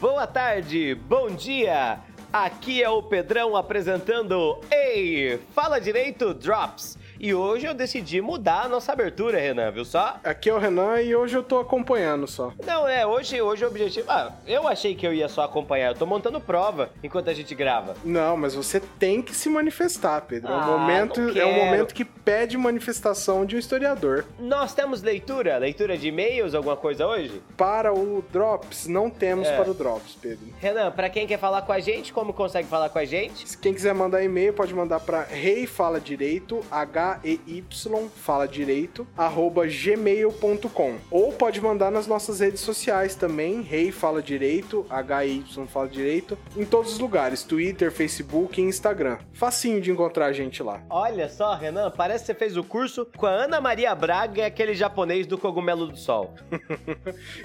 boa tarde, bom dia. Aqui é o Pedrão apresentando Ei, fala direito Drops. E hoje eu decidi mudar a nossa abertura, Renan, viu só? Aqui é o Renan e hoje eu tô acompanhando só. Não, é, hoje, hoje o objetivo. Ah, eu achei que eu ia só acompanhar. Eu tô montando prova enquanto a gente grava. Não, mas você tem que se manifestar, Pedro. é, um Ah, momento, é um momento que pede manifestação de um historiador. Nós temos leitura? Leitura de e-mails, alguma coisa hoje? Para o Drops, não temos É. para o Drops, Pedro. Renan, pra quem quer falar com a gente, como consegue falar com a gente? Quem quiser mandar e-mail, pode mandar para rei fala direito, H-E-Y, fala direito, arroba gmail.com. Ou pode mandar nas nossas redes sociais também, rei fala direito, H-E-Y fala direito, em todos os lugares, Twitter, Facebook e Instagram. Facinho de encontrar a gente lá. Olha só, Renan, parece que você fez o curso com a Ana Maria Braga e aquele japonês do cogumelo do sol.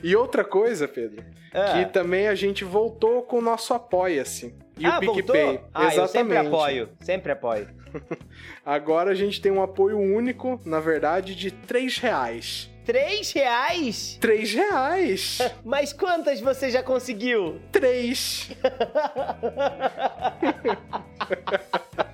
E outra coisa, Pedro, Ah. que também a gente voltou com o nosso Apoia-se. E ah, o PicPay. Ah, eu sempre apoio, sempre apoio. Agora a gente tem um apoio único, na verdade, de 3 reais. Três reais? 3 reais! Mas quantas você já conseguiu? 3!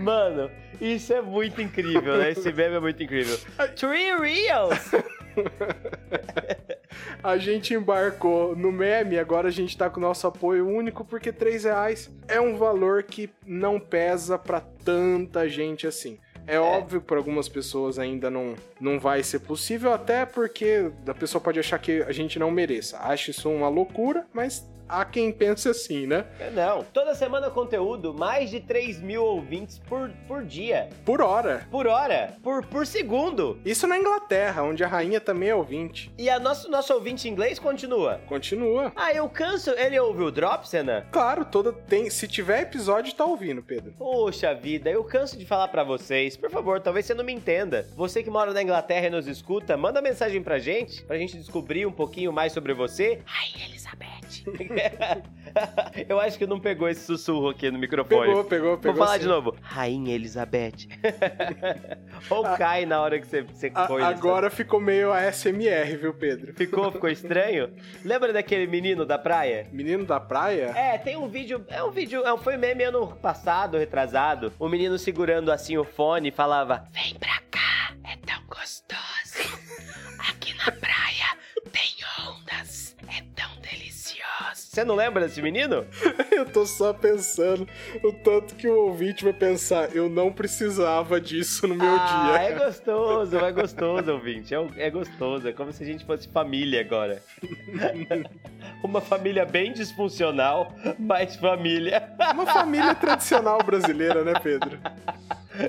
Mano, isso é muito incrível, né? Esse meme é muito incrível. Three reals? A gente embarcou no meme, agora a gente tá com o nosso apoio único, porque 3 reais é um valor que não pesa pra tanta gente assim. É, óbvio que para algumas pessoas ainda não, não vai ser possível, até porque a pessoa pode achar que a gente não mereça. Acho isso uma loucura, mas há quem pense assim, né? Não. Toda semana conteúdo, mais de 3 mil ouvintes por, por dia. Por hora. Por hora. Por, por segundo. Isso na Inglaterra, onde a rainha também é ouvinte. E a nosso, nosso ouvinte inglês continua. Continua. Ah, eu canso. Ele ouviu o Drops, Renan? Claro, toda tem. Se tiver episódio, tá ouvindo, Pedro. Poxa vida, eu canso de falar pra vocês. Por favor, talvez você não me entenda. Você que mora na Inglaterra e nos escuta, manda mensagem pra gente, pra gente descobrir um pouquinho mais sobre você. Ai, Elizabeth. eu acho que não pegou esse sussurro aqui no microfone. Pegou, pegou, pegou. Vou falar sim. de novo. Rainha Elizabeth. Ou cai na hora que você, você A- sabe? agora ficou meio ASMR, viu, Pedro? Ficou, ficou estranho? Lembra daquele menino da praia? Menino da praia? É, tem um vídeo. É um vídeo. É, foi meme ano passado, retrasado. O menino segurando assim o fone e falava: Vem pra cá, é tão gostoso. Você não lembra desse menino? Eu tô só pensando o tanto que o ouvinte vai pensar, eu não precisava disso no meu ah, dia. é gostoso, é gostoso, ouvinte. É, é gostoso. É como se a gente fosse família agora. Uma família bem disfuncional, mas família. Uma família tradicional brasileira, né, Pedro?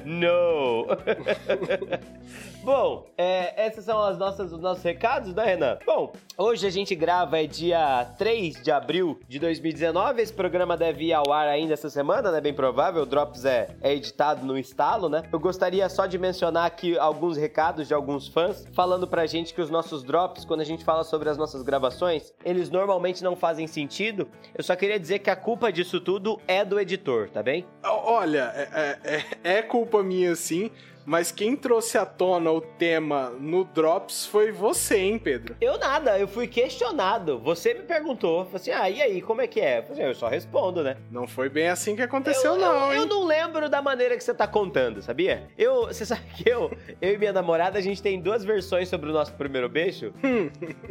No! Bom, é, esses são as nossas, os nossos recados, né, Renan? Bom, hoje a gente grava é dia 3 de abril de 2019. Esse programa deve ir ao ar ainda essa semana, né? Bem provável. O Drops é, é editado no estalo, né? Eu gostaria só de mencionar aqui alguns recados de alguns fãs falando pra gente que os nossos drops, quando a gente fala sobre as nossas gravações, eles normalmente não fazem sentido. Eu só queria dizer que a culpa disso tudo é do editor, tá bem? Olha, é, é- é culpa minha sim, mas quem trouxe à tona o tema no Drops foi você, hein, Pedro? Eu nada, eu fui questionado. Você me perguntou, assim: ah, e aí, como é que é? Eu, falei, eu só respondo, né? Não foi bem assim que aconteceu, eu, não, eu, eu hein? não lembro da maneira que você tá contando, sabia? Eu, você sabe que eu, eu e minha namorada, a gente tem duas versões sobre o nosso primeiro beijo.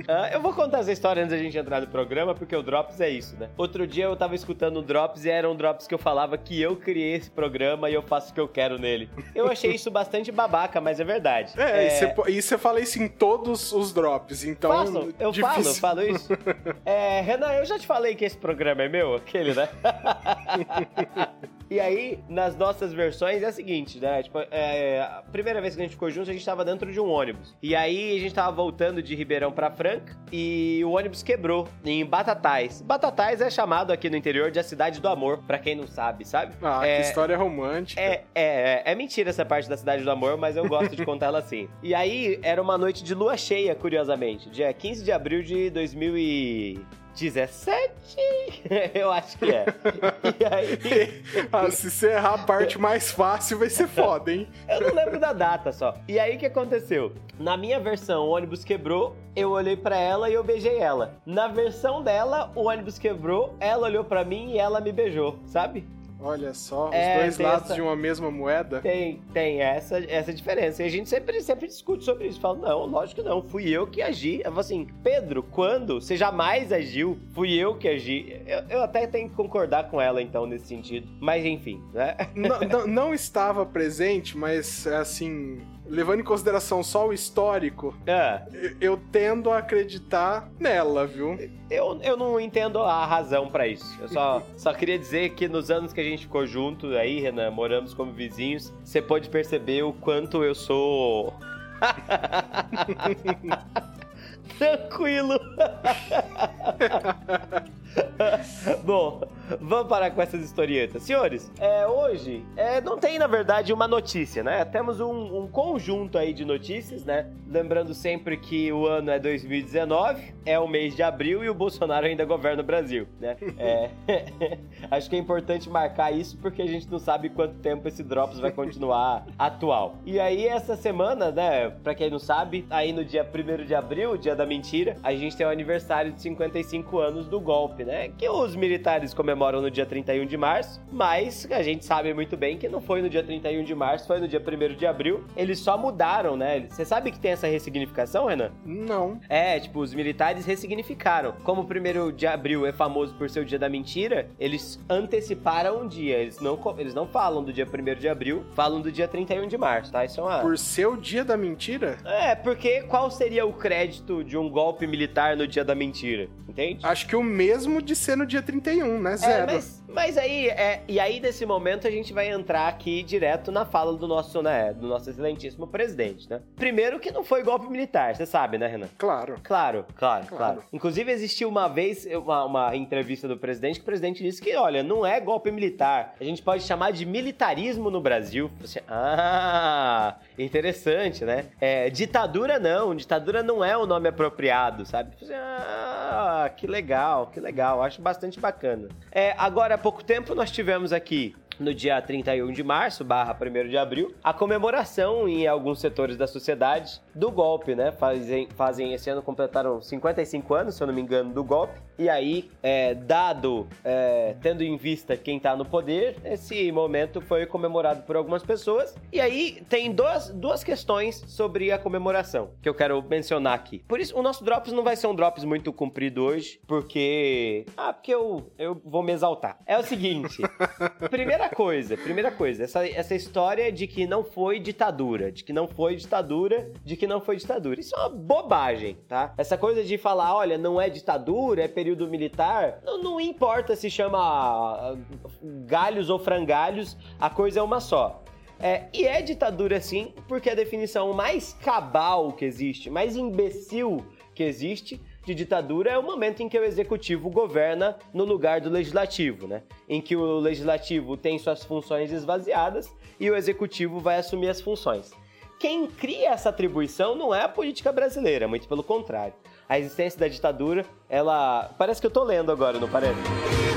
Ah, eu vou contar essa história antes da gente entrar no programa, porque o Drops é isso, né? Outro dia eu tava escutando o Drops e era um Drops que eu falava que eu criei esse programa e eu faço o que eu quero nele. Eu achei isso bastante babaca, mas é verdade. É, E, você, po- e você fala isso em todos os drops, então. Faço, eu falo, difícil. falo isso. É, Renan, eu já te falei que esse programa é meu, aquele, né? e aí, nas nossas versões, é a seguinte, né? Tipo, é, a primeira vez que a gente ficou juntos, a gente tava dentro de um ônibus. E aí, a gente tava voltando de Ribeirão pra Franca e o ônibus quebrou em Batatais. Batatais é chamado aqui no interior de a cidade do amor, pra quem não sabe, sabe? Ah, É, que história romântica. é, é, é, é mentira essa parte da Cidade do Amor, mas eu gosto de contar ela assim. E aí, era uma noite de lua cheia, curiosamente. Dia 15 de abril de 2000 e... 17? Eu acho que é. E aí. ah, se você errar a parte mais fácil, vai ser foda, hein? Eu não lembro da data só. E aí o que aconteceu? Na minha versão, o ônibus quebrou, eu olhei para ela e eu beijei ela. Na versão dela, o ônibus quebrou, ela olhou para mim e ela me beijou, sabe? Olha só, os é, dois lados essa... de uma mesma moeda. Tem, tem essa, essa diferença. E a gente sempre, sempre discute sobre isso. Fala, não, lógico que não, fui eu que agi. Eu falo assim, Pedro, quando? Você jamais agiu, fui eu que agi. Eu, eu até tenho que concordar com ela, então, nesse sentido. Mas, enfim, né? Não, não, não estava presente, mas, assim, levando em consideração só o histórico, é. eu, eu tendo a acreditar nela, viu? Eu, eu não entendo a razão para isso. Eu só, só queria dizer que nos anos que a gente ficou junto aí, Renan, moramos como vizinhos, você pode perceber o quanto eu sou. Tranquilo. Bom, vamos parar com essas historietas. Senhores, é, hoje é, não tem, na verdade, uma notícia, né? Temos um, um, conjunto aí de notícias, né? Lembrando sempre que o ano é 2019, é o mês de abril e o Bolsonaro ainda governa o Brasil, né? É, acho que é importante marcar isso porque a gente não sabe quanto tempo esse Drops vai continuar atual. E aí, essa semana, né? Pra quem não sabe, aí no dia 1 de abril, dia da mentira, a gente tem o aniversário de 55 anos do golpe né? Que os militares comemoram no dia 31 de março, mas a gente sabe muito bem que não foi no dia 31 de março, foi no dia 1 de abril. Eles só mudaram, né? Você sabe que tem essa ressignificação, Renan? Não. É, tipo, os militares ressignificaram. Como o 1 de abril é famoso por ser o dia da mentira, eles anteciparam um dia. Eles não, eles não falam do dia 1 de abril, falam do dia 31 de março, tá? Isso é uma... Por ser o dia da mentira? É, porque qual seria o crédito de um golpe militar no dia da mentira? Entende? Acho que o mesmo mesmo de ser no dia 31, né? É, Zero. É, mas, mas aí, é, e aí nesse momento a gente vai entrar aqui direto na fala do nosso, né, do nosso excelentíssimo presidente, né? Primeiro que não foi golpe militar, você sabe, né, Renan? Claro. Claro, claro, claro. claro. Inclusive existiu uma vez uma, uma, entrevista do presidente que o presidente disse que, olha, não é golpe militar, a gente pode chamar de militarismo no Brasil. Você, ah, interessante, né? É, ditadura não, ditadura não é o nome apropriado, sabe? Você, ah, que legal, que legal legal, acho bastante bacana. É, agora, há pouco tempo nós tivemos aqui no dia 31 de março, barra 1 de abril, a comemoração em alguns setores da sociedade do golpe, né? Fazem, fazem esse ano, completaram 55 anos, se eu não me engano, do golpe. E aí, é, dado, é, tendo em vista quem tá no poder, esse momento foi comemorado por algumas pessoas. E aí, tem duas, duas questões sobre a comemoração que eu quero mencionar aqui. Por isso, o nosso Drops não vai ser um Drops muito comprido hoje, porque. Ah, porque eu, eu vou me exaltar. É o seguinte: primeira coisa, primeira coisa, essa, essa história de que não foi ditadura, de que não foi ditadura, de que não foi ditadura. Isso é uma bobagem, tá? Essa coisa de falar, olha, não é ditadura, é período militar, não, não importa se chama ah, galhos ou frangalhos, a coisa é uma só. É, e é ditadura sim, porque a definição mais cabal que existe, mais imbecil que existe, de ditadura é o momento em que o executivo governa no lugar do legislativo, né? Em que o legislativo tem suas funções esvaziadas e o executivo vai assumir as funções. Quem cria essa atribuição não é a política brasileira, muito pelo contrário. A existência da ditadura, ela. Parece que eu tô lendo agora, não parece?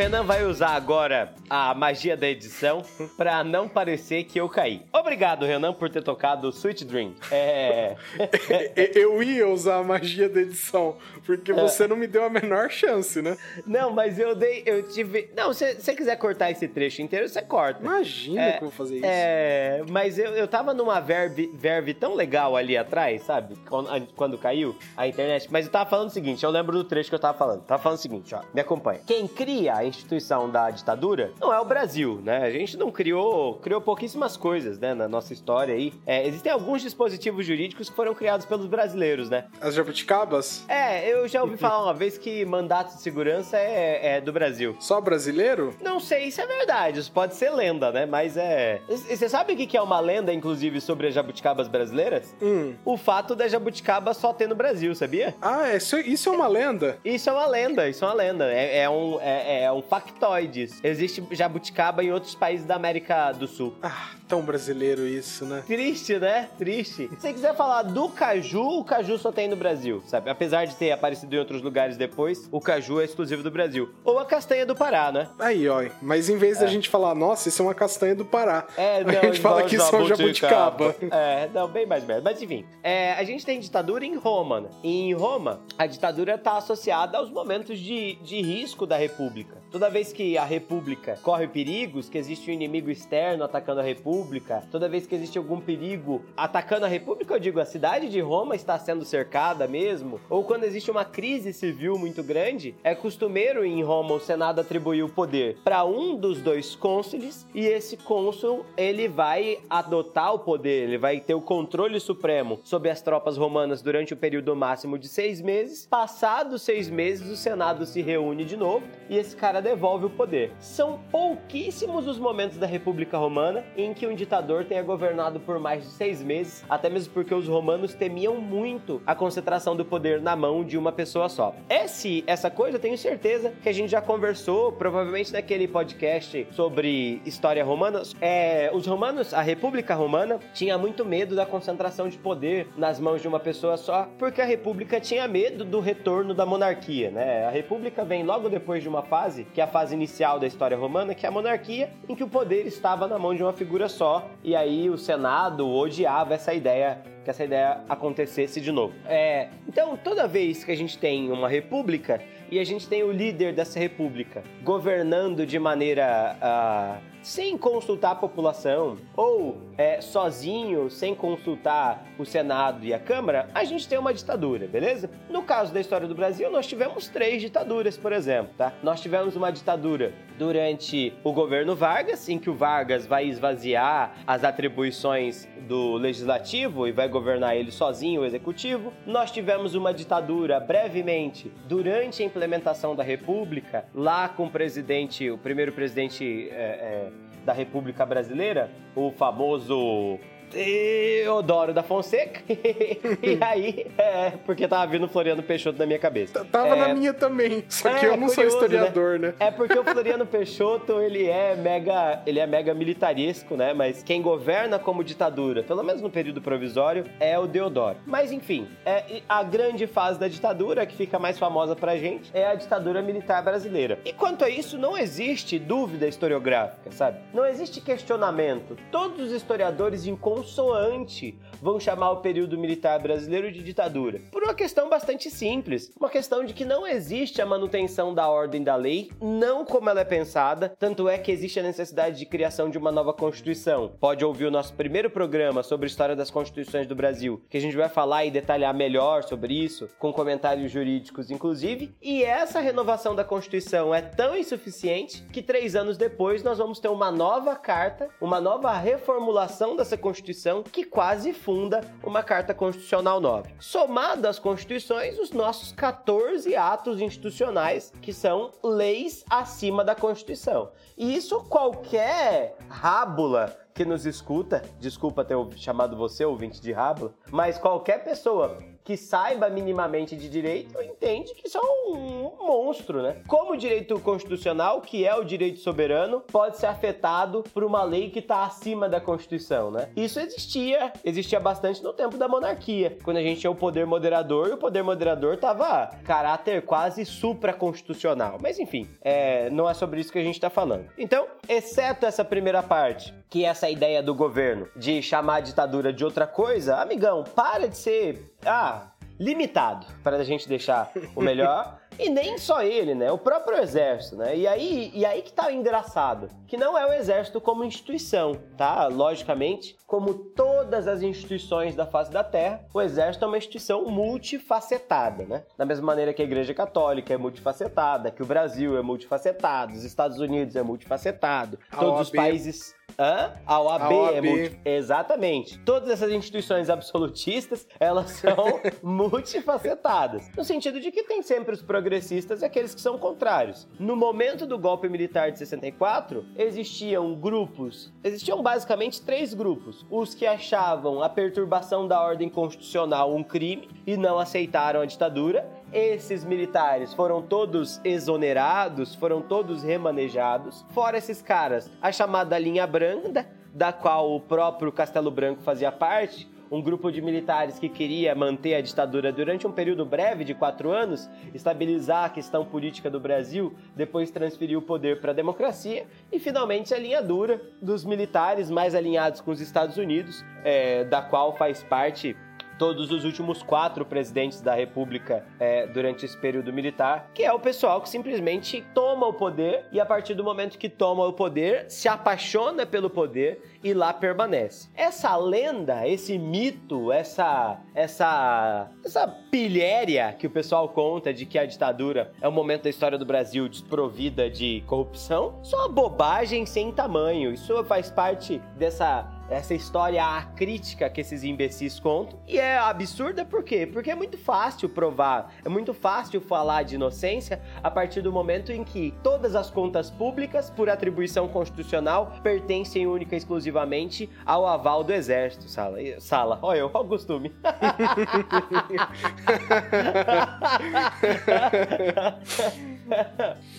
Renan vai usar agora a magia da edição pra não parecer que eu caí. Obrigado, Renan, por ter tocado Sweet Dream. É... eu ia usar a magia da edição, porque você não me deu a menor chance, né? Não, mas eu dei, eu tive... Não, se você quiser cortar esse trecho inteiro, você corta. Imagina é, que eu vou fazer isso. É, mas eu, eu tava numa verve, verve tão legal ali atrás, sabe? Quando, quando caiu a internet. Mas eu tava falando o seguinte, eu lembro do trecho que eu tava falando. Tava falando o seguinte, ó, me acompanha. Quem cria a instituição da ditadura não é o Brasil, né? A gente não criou, criou pouquíssimas coisas, né, na nossa história aí. É, existem alguns dispositivos jurídicos que foram criados pelos brasileiros, né? As jabuticabas? É, eu já ouvi falar uma vez que mandato de segurança é, é do Brasil. Só brasileiro? Não sei se é verdade, isso pode ser lenda, né? Mas é. Você sabe o que é uma lenda, inclusive, sobre as jabuticabas brasileiras? Hum. O fato da jabuticaba só ter no Brasil, sabia? Ah, isso, isso é uma lenda? Isso é uma lenda, isso é uma lenda. É, é um, é, é um são factoides. Existe jabuticaba em outros países da América do Sul. Ah, tão brasileiro isso, né? Triste, né? Triste. Se você quiser falar do caju, o caju só tem no Brasil, sabe? Apesar de ter aparecido em outros lugares depois, o caju é exclusivo do Brasil. Ou a castanha do Pará, né? Aí, ó. Mas em vez da gente falar, nossa, isso é uma castanha do Pará, É, não, a gente fala que isso é um jabuticaba. jabuticaba. É, não, bem mais merda. Mas enfim, é, a gente tem ditadura em Roma. Né? E em Roma, a ditadura está associada aos momentos de, de risco da república. Toda vez que a república corre perigos, que existe um inimigo externo atacando a república, toda vez que existe algum perigo atacando a república, eu digo, a cidade de Roma está sendo cercada mesmo, ou quando existe uma crise civil muito grande, é costumeiro em Roma o Senado atribuir o poder para um dos dois cônsules e esse cônsul ele vai adotar o poder, ele vai ter o controle supremo sobre as tropas romanas durante o período máximo de seis meses. Passados seis meses, o Senado se reúne de novo e esse cara devolve o poder. São pouquíssimos os momentos da República Romana em que um ditador tenha governado por mais de seis meses, até mesmo porque os romanos temiam muito a concentração do poder na mão de uma pessoa só. Esse, essa coisa eu tenho certeza que a gente já conversou, provavelmente naquele podcast sobre história romana. É, os romanos, a República Romana, tinha muito medo da concentração de poder nas mãos de uma pessoa só, porque a República tinha medo do retorno da monarquia, né? A República vem logo depois de uma fase, que é a fase inicial da história romana, que é a monarquia, em que o poder estava na mão de uma figura só, e aí o Senado odiava essa ideia que essa ideia acontecesse de novo. É, então, toda vez que a gente tem uma república e a gente tem o líder dessa república governando de maneira ah, sem consultar a população ou é, sozinho, sem consultar o Senado e a Câmara, a gente tem uma ditadura, beleza? No caso da história do Brasil, nós tivemos três ditaduras, por exemplo, tá? Nós tivemos uma ditadura durante o governo Vargas, em que o Vargas vai esvaziar as atribuições do legislativo e vai governar ele sozinho, o executivo. Nós tivemos uma ditadura brevemente durante a implementação da República, lá com o presidente, o primeiro presidente é, é, da República Brasileira, o famoso Teodoro da Fonseca. e aí, é, porque tava vindo o Floriano Peixoto na minha cabeça. Tava É, na minha também, só que é, eu não sou curioso, historiador, né? É porque o Floriano Peixoto, ele é mega, ele é mega militaresco, né? Mas quem governa como ditadura, pelo menos no período provisório, é o Deodoro. Mas enfim, é a grande fase da ditadura que fica mais famosa pra gente é a ditadura militar brasileira. E quanto a isso, não existe dúvida historiográfica, sabe? Não existe questionamento. Todos os historiadores em consoante vão chamar o período militar brasileiro de ditadura. Por uma questão bastante simples, uma questão de que não existe a manutenção da ordem da lei, não como ela é pensada, tanto é que existe a necessidade de criação de uma nova constituição. Pode ouvir o nosso primeiro programa sobre a história das constituições do Brasil, que a gente vai falar e detalhar melhor sobre isso, com comentários jurídicos inclusive, e essa renovação da Constituição é tão insuficiente que três anos depois nós vamos ter uma nova carta, uma nova reformulação dessa Constituição que quase funda uma Carta Constitucional nova. Somado às Constituições, os nossos 14 atos institucionais, que são leis acima da Constituição. E isso qualquer rábula que nos escuta, desculpa ter chamado você ouvinte de rábula, mas qualquer pessoa que saiba minimamente de direito entende que isso é um monstro, né? Como o direito constitucional, que é o direito soberano, pode ser afetado por uma lei que está acima da Constituição, né? Isso existia, existia bastante no tempo da monarquia, quando a gente tinha o poder moderador e o poder moderador tava caráter quase supraconstitucional. Mas enfim, é, não é sobre isso que a gente está falando. Então, exceto essa primeira parte, que é essa ideia do governo de chamar a ditadura de outra coisa, amigão, para de ser ah, limitado para a gente deixar o melhor. E nem só ele, né? O próprio exército, né? E aí, e aí que tá o engraçado, que não é o exército como instituição, tá? Logicamente, como todas as instituições da face da Terra, o exército é uma instituição multifacetada, né? Da mesma maneira que a Igreja Católica é multifacetada, que o Brasil é multifacetado, os Estados Unidos é multifacetado, A todos os OAB. países Hã? A OAB, A OAB. é multi... Exatamente. Todas essas instituições absolutistas, elas são multifacetadas. No sentido de que tem sempre os progressistas e aqueles que são contrários. No momento do golpe militar de 64, existiam grupos, existiam basicamente três grupos. Os que achavam a perturbação da ordem constitucional um crime e não aceitaram a ditadura, Esses militares foram todos exonerados, foram todos remanejados. Fora esses caras, a chamada linha branca, da qual o próprio Castelo Branco fazia parte, um grupo de militares que queria manter a ditadura durante um período breve de quatro anos, estabilizar a questão política do Brasil, depois transferir o poder para a democracia, e finalmente a linha dura dos militares mais alinhados com os Estados Unidos, é, da qual faz parte todos os últimos quatro presidentes da República é, durante esse período militar, que é o pessoal que simplesmente toma o poder e a partir do momento que toma o poder, se apaixona pelo poder e lá permanece. Essa lenda, esse mito, essa essa essa pilhéria que o pessoal conta de que a ditadura é um momento da história do Brasil desprovida de corrupção, só uma bobagem sem tamanho. Isso faz parte dessa essa história crítica que esses imbecis contam. E é absurda por quê? Porque é muito fácil provar, é muito fácil falar de inocência a partir do momento em que todas as contas públicas, por atribuição constitucional, pertencem única e exclusivamente ao aval do exército. Sala, sala. olha eu, olha o costume.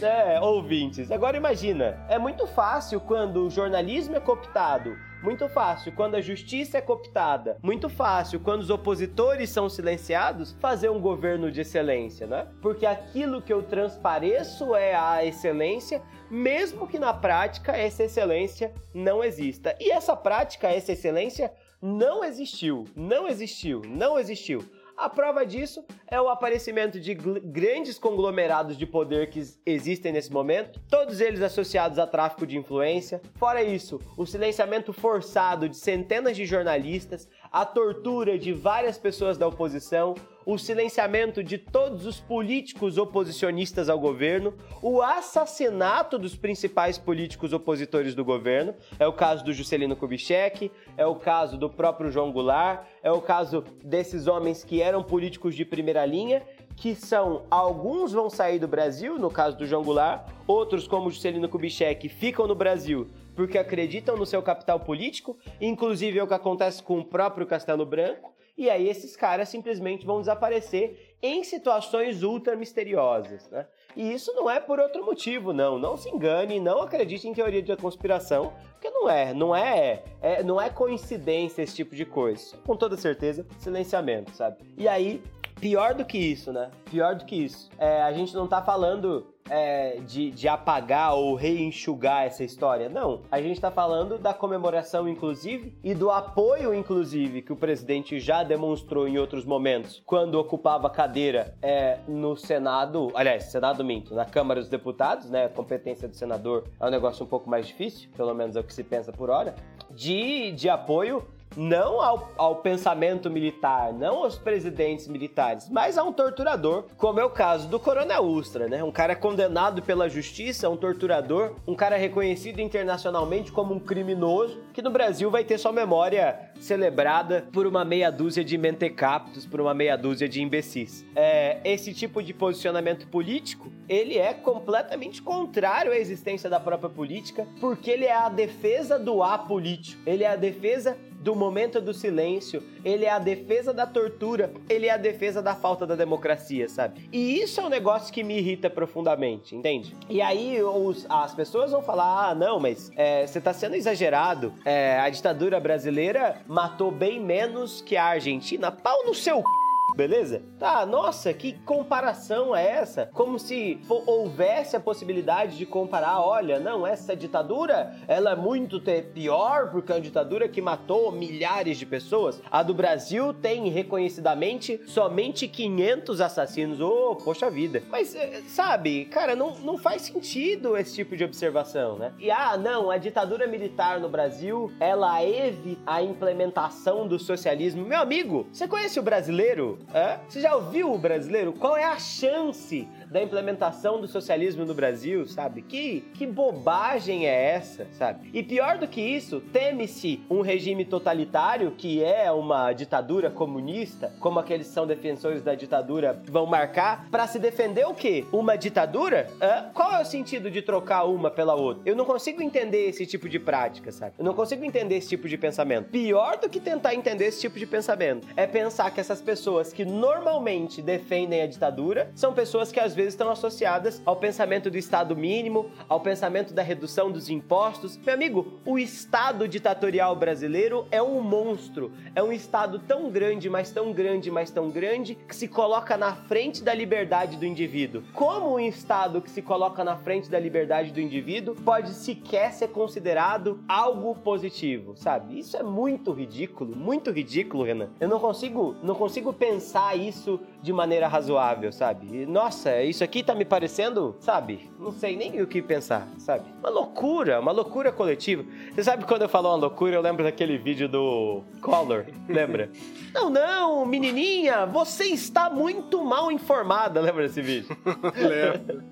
é, ouvintes. Agora imagina, é muito fácil quando o jornalismo é cooptado muito fácil. Quando a justiça é cooptada, muito fácil. Quando os opositores são silenciados, fazer um governo de excelência, né? Porque aquilo que eu transpareço é a excelência, mesmo que na prática essa excelência não exista. E essa prática, essa excelência, não existiu. Não existiu. Não existiu. A prova disso é o aparecimento de grandes conglomerados de poder que existem nesse momento, todos eles associados a tráfico de influência. Fora isso, o silenciamento forçado de centenas de jornalistas, a tortura de várias pessoas da oposição, o silenciamento de todos os políticos oposicionistas ao governo, o assassinato dos principais políticos opositores do governo, é o caso do Juscelino Kubitschek, é o caso do próprio João Goulart, é o caso desses homens que eram políticos de primeira linha, que são alguns vão sair do Brasil, no caso do João Goulart, outros como Juscelino Kubitschek ficam no Brasil porque acreditam no seu capital político, inclusive é o que acontece com o próprio Castelo Branco, e aí esses caras simplesmente vão desaparecer em situações ultra misteriosas, né? E isso não é por outro motivo, não. Não se engane, não acredite em teoria de conspiração, porque não é, não é, é não é coincidência esse tipo de coisa. Com toda certeza, silenciamento, sabe? E aí, pior do que isso, né? Pior do que isso. É, a gente não tá falando é, de, de apagar ou reenxugar essa história. Não. A gente está falando da comemoração, inclusive, e do apoio, inclusive, que o presidente já demonstrou em outros momentos, quando ocupava cadeira é, no Senado, aliás, Senado minto, na Câmara dos Deputados, né? A competência do senador é um negócio um pouco mais difícil, pelo menos é o que se pensa por hora, de, de apoio não ao, ao, pensamento militar, não aos presidentes militares, mas a um torturador, como é o caso do Coronel Ustra, né? Um cara condenado pela justiça, um torturador, um cara reconhecido internacionalmente como um criminoso, que no Brasil vai ter sua memória celebrada por uma meia dúzia de mentecaptos, por uma meia dúzia de imbecis. É, esse tipo de posicionamento político, ele é completamente contrário à existência da própria política, porque ele é a defesa do apolítico, ele é a defesa do momento do silêncio, ele é a defesa da tortura, ele é a defesa da falta da democracia, sabe? E isso é um negócio que me irrita profundamente, entende? E aí os, as pessoas vão falar: ah, não, mas é, você tá sendo exagerado. É, a ditadura brasileira matou bem menos que a Argentina. Pau no seu c beleza? Tá, nossa, que comparação é essa? Como se houvesse a possibilidade de comparar, olha, não, essa ditadura, ela é muito pior porque é uma ditadura que matou milhares de pessoas. A do Brasil tem reconhecidamente somente 500 assassinos. Oh, poxa vida. Mas, eh, sabe, cara, não, não faz sentido esse tipo de observação, né? E, ah, não, a ditadura militar no Brasil, ela evita a implementação do socialismo. Meu amigo, você conhece o brasileiro? É? Você já ouviu o brasileiro? Qual é a chance da implementação do socialismo no Brasil, sabe? Que, que bobagem é essa, sabe? E pior do que isso, teme-se um regime totalitário que é uma ditadura comunista, como aqueles que são defensores da ditadura vão marcar, para se defender o quê? Uma ditadura? Qual é o sentido de trocar uma pela outra? Eu não consigo entender esse tipo de prática, sabe? Eu não consigo entender esse tipo de pensamento. Pior do que tentar entender esse tipo de pensamento é pensar que essas pessoas que normalmente defendem a ditadura são pessoas que às vezes estão associadas ao pensamento do Estado mínimo, ao pensamento da redução dos impostos. Meu amigo, o Estado ditatorial brasileiro é um monstro. É um Estado tão grande, mas tão grande, mas tão grande, que se coloca na frente da liberdade do indivíduo. Como um Estado que se coloca na frente da liberdade do indivíduo pode sequer ser considerado algo positivo, sabe? Isso é muito ridículo, muito ridículo, Renan. Eu não consigo, não consigo pensar isso de maneira razoável, sabe? Nossa, isso aqui tá me parecendo, sabe? Não sei nem o que pensar, sabe? Uma loucura, uma loucura coletiva. Você sabe quando eu falo uma loucura, eu lembro daquele vídeo do Collor, lembra? não, não, menininha, você está muito mal informada, lembra desse vídeo? Lembro.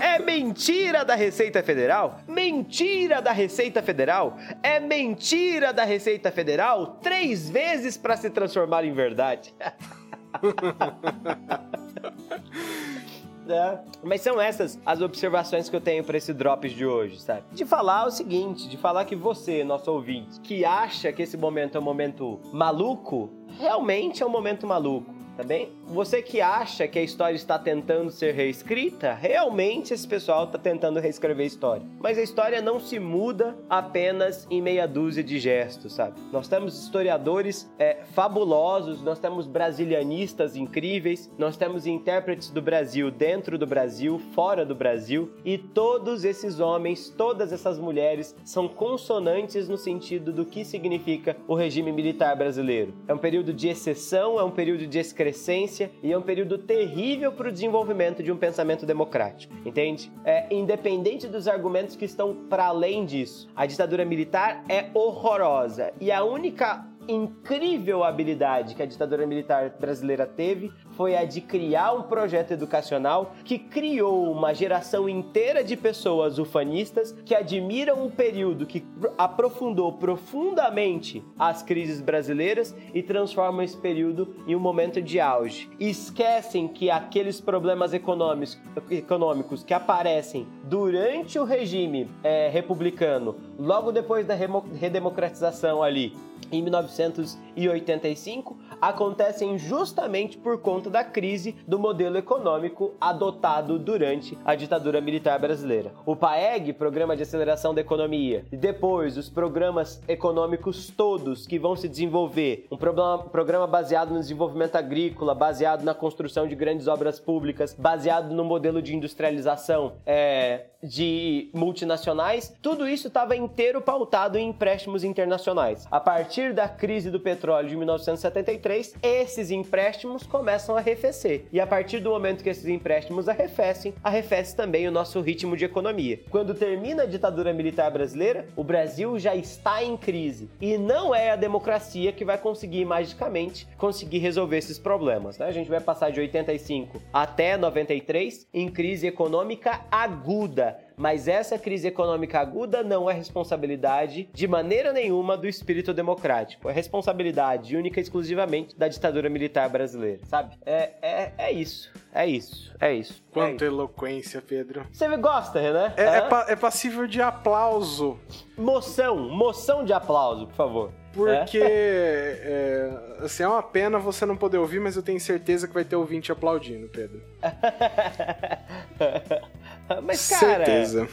É mentira da Receita Federal? Mentira da Receita Federal? É mentira da Receita Federal três vezes para se transformar em verdade. É, mas são essas as observações que eu tenho para esse Drops de hoje, sabe? De falar o seguinte, de falar que você, nosso ouvinte, que acha que esse momento é um momento maluco, realmente é um momento maluco tá bem? Você que acha que a história está tentando ser reescrita, realmente esse pessoal está tentando reescrever a história. Mas a história não se muda apenas em meia dúzia de gestos, sabe? Nós temos historiadores é, fabulosos, nós temos brasilianistas incríveis, nós temos intérpretes do Brasil dentro do Brasil, fora do Brasil, e todos esses homens, todas essas mulheres são consonantes no sentido do que significa o regime militar brasileiro. É um período de exceção, é um período de excrescência crescência e é um período terrível para o desenvolvimento de um pensamento democrático, entende? É independente dos argumentos que estão para além disso. A ditadura militar é horrorosa e a única incrível habilidade que a ditadura militar brasileira teve foi a de criar um projeto educacional que criou uma geração inteira de pessoas ufanistas que admiram um período que aprofundou profundamente as crises brasileiras e transforma esse período em um momento de auge. esquecem que aqueles problemas econômicos, que aparecem durante o regime é, republicano, logo depois da redemocratização ali, em 1985 acontecem justamente por conta da crise do modelo econômico adotado durante a ditadura militar brasileira. O PAEG, Programa de Aceleração da Economia, e depois os programas econômicos todos que vão se desenvolver, um programa baseado no desenvolvimento agrícola, baseado na construção de grandes obras públicas, baseado no modelo de industrialização é, de multinacionais, tudo isso estava inteiro pautado em empréstimos internacionais. A partir da crise do petróleo de 1973, esses empréstimos começam a arrefecer. E a partir do momento que esses empréstimos arrefecem, arrefece também o nosso ritmo de economia. Quando termina a ditadura militar brasileira, o Brasil já está em crise. E não é a democracia que vai conseguir magicamente conseguir resolver esses problemas. Né? A gente vai passar de 85 até 93 em crise econômica aguda mas essa crise econômica aguda não é responsabilidade de maneira nenhuma do espírito democrático. É responsabilidade única e exclusivamente da ditadura militar brasileira, sabe? É, é, é isso. É isso. É isso. Quanta é eloquência, Pedro. Você gosta, Renan? É, é, pa é passível de aplauso. Moção. Moção de aplauso, por favor. Porque é. É, assim, é uma pena você não poder ouvir, mas eu tenho certeza que vai ter ouvinte aplaudindo, Pedro. mas, cara. Certeza.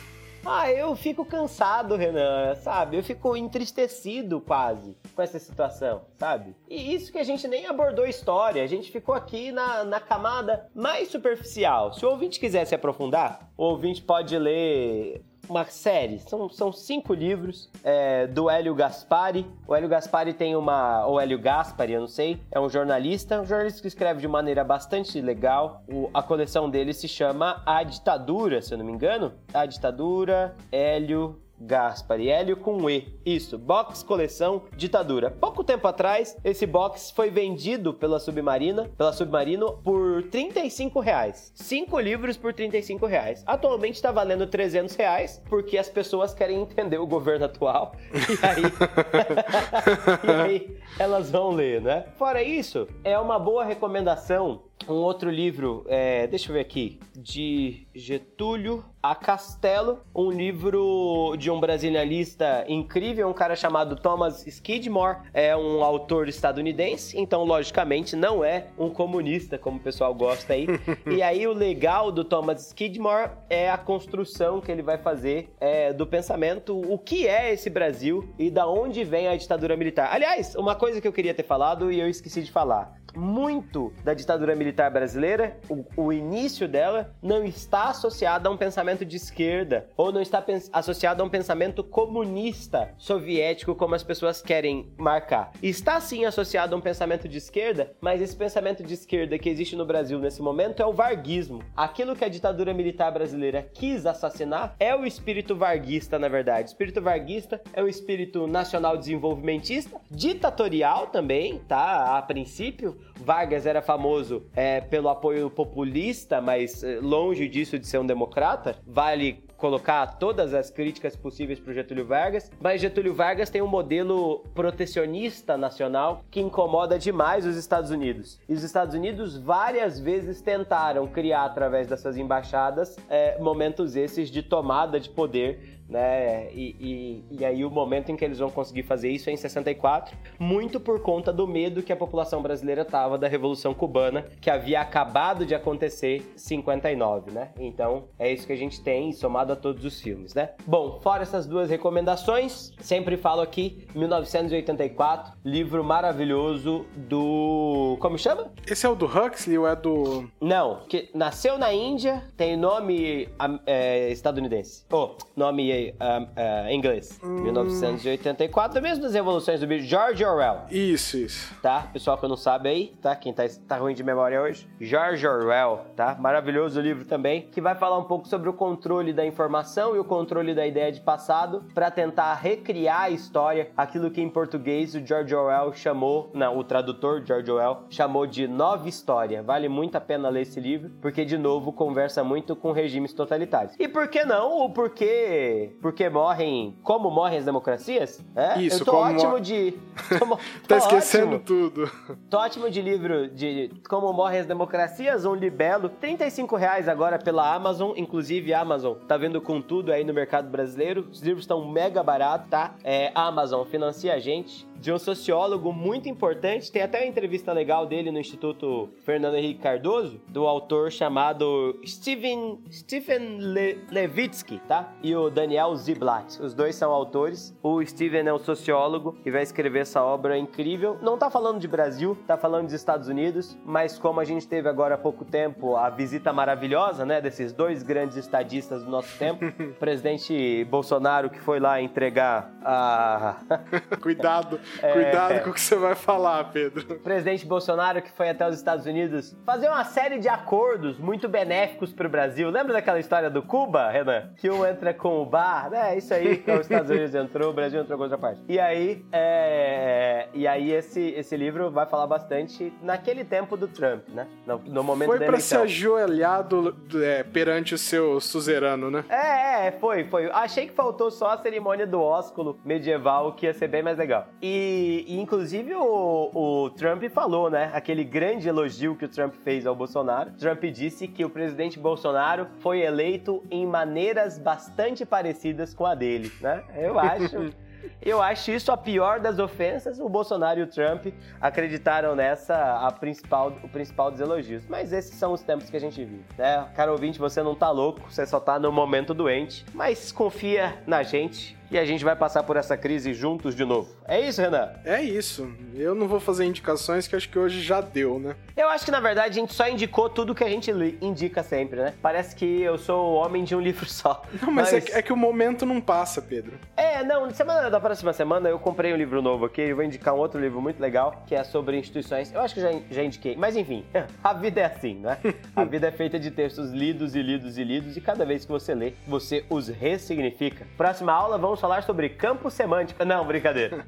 Ah, eu fico cansado, Renan, sabe? Eu fico entristecido quase com essa situação, sabe? E isso que a gente nem abordou a história, a gente ficou aqui na, na camada mais superficial. Se o ouvinte quiser se aprofundar, o ouvinte pode ler uma série, são, são cinco livros é, do Hélio Gaspari. O Hélio Gaspari tem uma. Ou Hélio Gaspari, eu não sei, é um jornalista, um jornalista que escreve de maneira bastante legal. O, a coleção dele se chama A Ditadura, se eu não me engano. A Ditadura, Hélio Gaspari, Hélio com E. Isso, box coleção ditadura. Pouco tempo atrás, esse box foi vendido pela Submarina, pela Submarino, por 35 reais. Cinco livros por 35 reais. Atualmente está valendo 300 reais, porque as pessoas querem entender o governo atual. E aí, e aí elas vão ler, né? Fora isso, é uma boa recomendação um outro livro, é, deixa eu ver aqui, de Getúlio a Castelo, um livro de um brasilianista incrível, um cara chamado Thomas Skidmore, é um autor estadunidense, então logicamente não é um comunista, como o pessoal gosta aí. e aí o legal do Thomas Skidmore é a construção que ele vai fazer é, do pensamento, o que é esse Brasil e da onde vem a ditadura militar. Aliás, uma coisa que eu queria ter falado e eu esqueci de falar muito da ditadura militar brasileira, o, o, início dela, não está associado a um pensamento de esquerda ou não está associado a um pensamento comunista soviético, como as pessoas querem marcar. Está sim associado a um pensamento de esquerda, mas esse pensamento de esquerda que existe no Brasil nesse momento é o varguismo. Aquilo que a ditadura militar brasileira quis assassinar é o espírito varguista, na verdade. O espírito varguista é o espírito nacional desenvolvimentista, ditatorial também, tá? A princípio, Vargas era famoso é, pelo apoio populista, mas é, longe disso de ser um democrata. Vale colocar todas as críticas possíveis para Getúlio Vargas, mas Getúlio Vargas tem um modelo protecionista nacional que incomoda demais os Estados Unidos. E os Estados Unidos várias vezes tentaram criar, através dessas embaixadas, é, momentos esses de tomada de poder né? E, e, e, aí o momento em que eles vão conseguir fazer isso é em 64, muito por conta do medo que a população brasileira tava da Revolução Cubana, que havia acabado de acontecer em 59, né? Então é isso que a gente tem, somado a todos os filmes, né? Bom, fora essas duas recomendações, sempre falo aqui, 1984, livro maravilhoso do... como chama? Esse é o do Huxley ou é do... Não, que nasceu na Índia, tem nome é, estadunidense. Oh, nome uh, uh, inglês. Hum. 1984, mesmo das revoluções do bicho. George Orwell. Isso, isso. Tá? Pessoal que não sabe aí, tá? Quem tá, tá ruim de memória hoje. George Orwell, tá? Maravilhoso livro também, que vai falar um pouco sobre o controle da informação e o controle da ideia de passado para tentar recriar a história, aquilo que em português o George Orwell chamou, não, o tradutor George Orwell chamou de nova história. Vale muito a pena ler esse livro, porque de novo conversa muito com regimes totalitários. E por que não? O porquê porque morrem. Como morrem as democracias? É? Isso, Eu tô ótimo mor... de. Tô, tá esquecendo ótimo. tudo. Tô ótimo de livro de Como Morrem as Democracias, um libelo. 35 reais agora pela Amazon, inclusive Amazon tá vendo com tudo aí no mercado brasileiro. Os livros estão mega baratos, tá? É, Amazon financia a gente de um sociólogo muito importante. Tem até uma entrevista legal dele no Instituto Fernando Henrique Cardoso, do autor chamado Steven, Stephen Le, Levitsky, tá? E o Daniel Ziblatt. Os dois são autores. O Steven é um sociólogo e vai escrever essa obra incrível. Não tá falando de Brasil, tá falando dos Estados Unidos, mas como a gente teve agora há pouco tempo a visita maravilhosa, né, desses dois grandes estadistas do nosso tempo, o presidente Bolsonaro que foi lá entregar a Cuidado. É... Cuidado com o que você vai falar, Pedro. O presidente Bolsonaro que foi até os Estados Unidos fazer uma série de acordos muito benéficos para o Brasil. Lembra daquela história do Cuba, Renan? Que um entra com o bar, é isso aí, que os Estados Unidos entrou, o Brasil entrou com outra parte. E aí, é... e aí esse, esse livro vai falar bastante naquele tempo do Trump, né? No, no momento foi da Foi pra se ajoelhar do, é, perante o seu suzerano, né? É, é, foi, foi. Achei que faltou só a cerimônia do ósculo medieval, que ia ser bem mais legal. E e, inclusive o, o, Trump falou, né? Aquele grande elogio que o Trump fez ao Bolsonaro. Trump disse que o presidente Bolsonaro foi eleito em maneiras bastante parecidas com a dele, né? Eu acho. Eu acho isso a pior das ofensas. O Bolsonaro e o Trump acreditaram nessa a principal, o principal dos elogios. Mas esses são os tempos que a gente vive, né? Cara ouvinte, você não tá louco, você só tá no momento doente. Mas confia na gente, e a gente vai passar por essa crise juntos de novo. É isso, Renan? É isso. Eu não vou fazer indicações que acho que hoje já deu, né? Eu acho que na verdade a gente só indicou tudo que a gente indica sempre, né? Parece que eu sou o homem de um livro só. Não, mas, mas... É, que, é, que o momento não passa, Pedro. É, não, semana da próxima semana eu comprei um livro novo aqui, eu vou indicar um outro livro muito legal, que é sobre instituições. Eu acho que já, já indiquei, mas enfim, a vida é assim, né? A vida é feita de textos lidos e lidos e lidos, e cada vez que você lê, você os ressignifica. Próxima aula, vamos vamos falar sobre campo semântico. Não, brincadeira.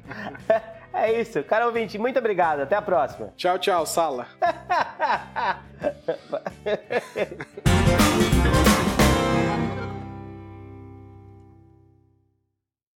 É isso. Cara ouvinte, muito obrigado. Até a próxima. Tchau, tchau, sala.